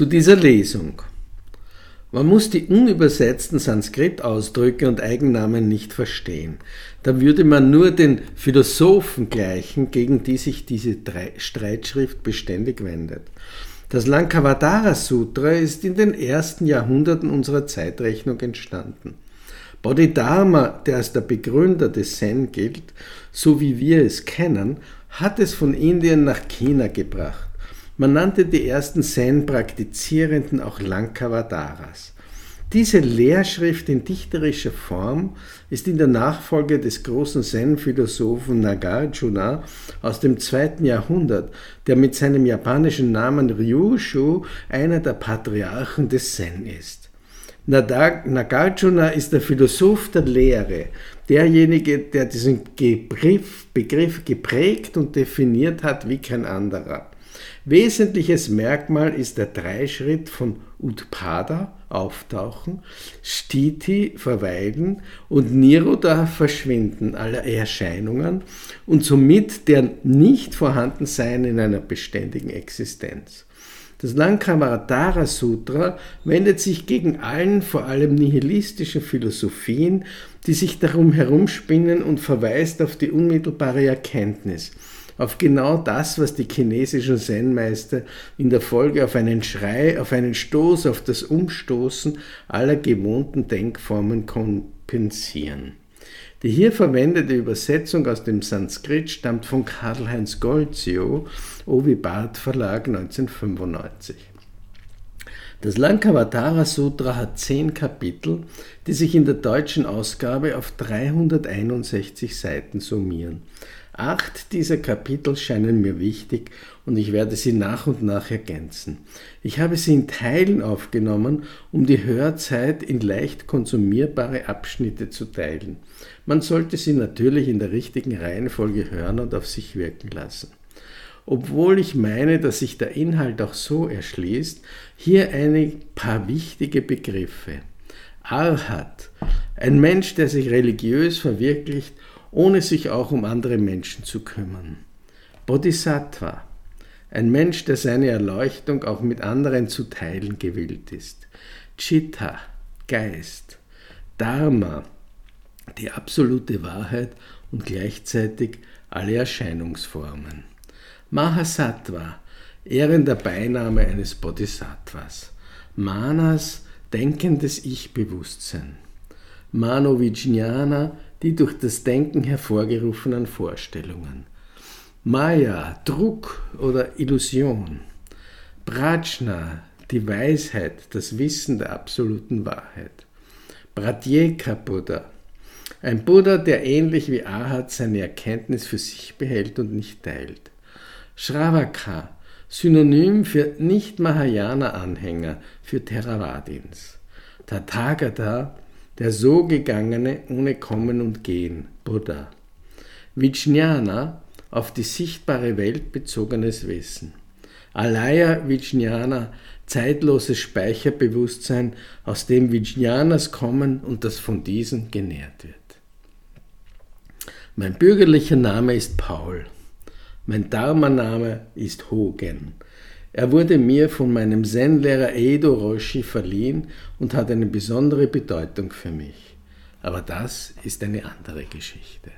Zu dieser Lesung. Man muss die unübersetzten Sanskrit-Ausdrücke und Eigennamen nicht verstehen. Da würde man nur den Philosophen gleichen, gegen die sich diese Streitschrift beständig wendet. Das Lankavadara Sutra ist in den ersten Jahrhunderten unserer Zeitrechnung entstanden. Bodhidharma, der als der Begründer des Zen gilt, so wie wir es kennen, hat es von Indien nach China gebracht. Man nannte die ersten Zen-Praktizierenden auch Lankavadaras. Diese Lehrschrift in dichterischer Form ist in der Nachfolge des großen Zen-Philosophen Nagarjuna aus dem zweiten Jahrhundert, der mit seinem japanischen Namen Ryushu einer der Patriarchen des Zen ist. Nagarjuna ist der Philosoph der Lehre, derjenige, der diesen Begriff, Begriff geprägt und definiert hat wie kein anderer. Wesentliches Merkmal ist der Dreischritt von Utpada, Auftauchen, Stiti, Verweilen und Niroda, Verschwinden aller Erscheinungen und somit der Nicht-Vorhandensein in einer beständigen Existenz. Das Lankavatara Sutra wendet sich gegen allen, vor allem nihilistischen Philosophien, die sich darum herumspinnen und verweist auf die unmittelbare Erkenntnis, auf genau das, was die chinesischen Zen-Meister in der Folge auf einen Schrei, auf einen Stoß, auf das Umstoßen aller gewohnten Denkformen kompensieren. Die hier verwendete Übersetzung aus dem Sanskrit stammt von Karl-Heinz Goldzio, Ovi Barth Verlag 1995. Das Lankavatara Sutra hat zehn Kapitel, die sich in der deutschen Ausgabe auf 361 Seiten summieren. Acht dieser Kapitel scheinen mir wichtig und ich werde sie nach und nach ergänzen. Ich habe sie in Teilen aufgenommen, um die Hörzeit in leicht konsumierbare Abschnitte zu teilen. Man sollte sie natürlich in der richtigen Reihenfolge hören und auf sich wirken lassen. Obwohl ich meine, dass sich der Inhalt auch so erschließt, hier ein paar wichtige Begriffe. Arhat, ein Mensch, der sich religiös verwirklicht ohne sich auch um andere Menschen zu kümmern. Bodhisattva, ein Mensch, der seine Erleuchtung auch mit anderen zu teilen gewillt ist. Chitta, Geist. Dharma, die absolute Wahrheit und gleichzeitig alle Erscheinungsformen. Mahasattva, ehrender Beiname eines Bodhisattvas. Manas, denkendes Ich-Bewusstsein. Manovijnana, die durch das Denken hervorgerufenen Vorstellungen. Maya, Druck oder Illusion. Prajna, die Weisheit, das Wissen der absoluten Wahrheit. Pratyeka Buddha, ein Buddha, der ähnlich wie Ahat seine Erkenntnis für sich behält und nicht teilt. Shravaka, Synonym für Nicht-Mahayana-Anhänger, für Theravadins. Tathagata, der so Gegangene ohne Kommen und Gehen, Buddha. Vijnana, auf die sichtbare Welt bezogenes Wissen. Alaya Vijnana, zeitloses Speicherbewusstsein, aus dem Vijnanas kommen und das von diesen genährt wird. Mein bürgerlicher Name ist Paul. Mein Dharma-Name ist Hogen. Er wurde mir von meinem Zen-Lehrer Edo Roshi verliehen und hat eine besondere Bedeutung für mich. Aber das ist eine andere Geschichte.